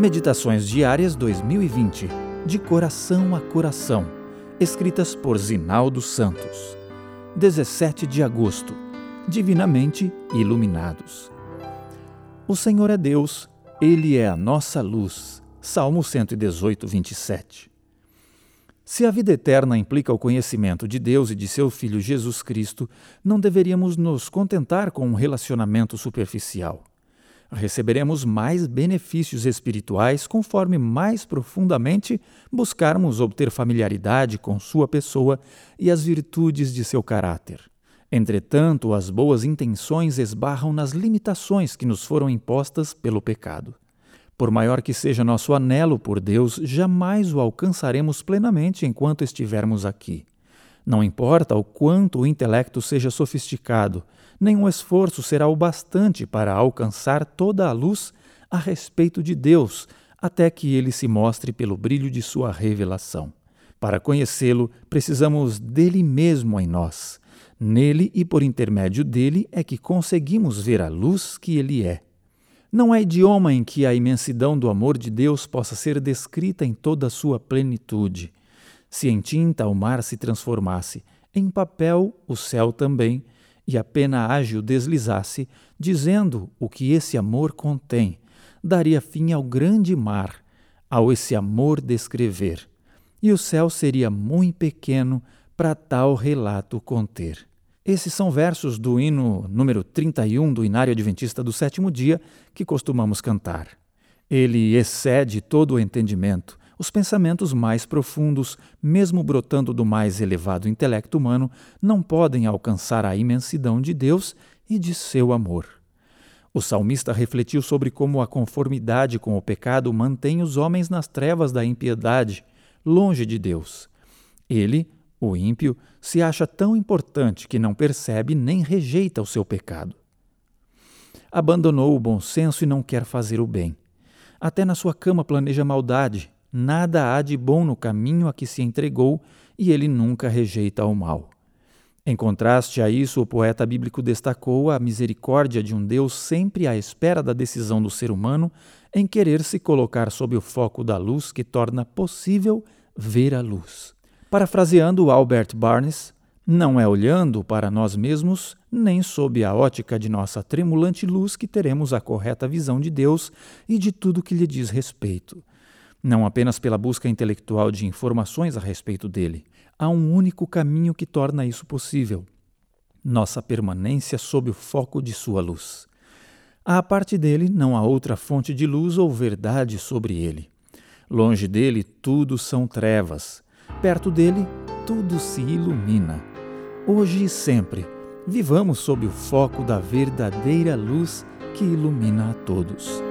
Meditações Diárias 2020, de coração a coração, escritas por Zinaldo Santos. 17 de agosto. Divinamente iluminados. O Senhor é Deus, ele é a nossa luz. Salmo 118, 27. Se a vida eterna implica o conhecimento de Deus e de seu Filho Jesus Cristo, não deveríamos nos contentar com um relacionamento superficial receberemos mais benefícios espirituais conforme mais profundamente buscarmos obter familiaridade com sua pessoa e as virtudes de seu caráter. Entretanto, as boas intenções esbarram nas limitações que nos foram impostas pelo pecado. Por maior que seja nosso anelo por Deus, jamais o alcançaremos plenamente enquanto estivermos aqui. Não importa o quanto o intelecto seja sofisticado, nenhum esforço será o bastante para alcançar toda a luz a respeito de Deus, até que ele se mostre pelo brilho de sua revelação. Para conhecê-lo, precisamos dele mesmo em nós. Nele e por intermédio dele é que conseguimos ver a luz que ele é. Não há idioma em que a imensidão do amor de Deus possa ser descrita em toda a sua plenitude. Se em tinta o mar se transformasse, em papel o céu também, e a pena ágil deslizasse, dizendo o que esse amor contém, daria fim ao grande mar, ao esse amor descrever, e o céu seria muito pequeno para tal relato conter. Esses são versos do hino número 31 do Inário Adventista do Sétimo Dia que costumamos cantar. Ele excede todo o entendimento, os pensamentos mais profundos, mesmo brotando do mais elevado intelecto humano, não podem alcançar a imensidão de Deus e de seu amor. O salmista refletiu sobre como a conformidade com o pecado mantém os homens nas trevas da impiedade, longe de Deus. Ele, o ímpio, se acha tão importante que não percebe nem rejeita o seu pecado. Abandonou o bom senso e não quer fazer o bem. Até na sua cama planeja maldade, Nada há de bom no caminho a que se entregou e ele nunca rejeita o mal. Em contraste a isso, o poeta bíblico destacou a misericórdia de um Deus sempre à espera da decisão do ser humano em querer se colocar sob o foco da luz que torna possível ver a luz. Parafraseando Albert Barnes, não é olhando para nós mesmos, nem sob a ótica de nossa tremulante luz que teremos a correta visão de Deus e de tudo que lhe diz respeito não apenas pela busca intelectual de informações a respeito dele. Há um único caminho que torna isso possível: nossa permanência sob o foco de sua luz. À parte dele, não há outra fonte de luz ou verdade sobre ele. Longe dele, tudo são trevas. Perto dele, tudo se ilumina. Hoje e sempre, vivamos sob o foco da verdadeira luz que ilumina a todos.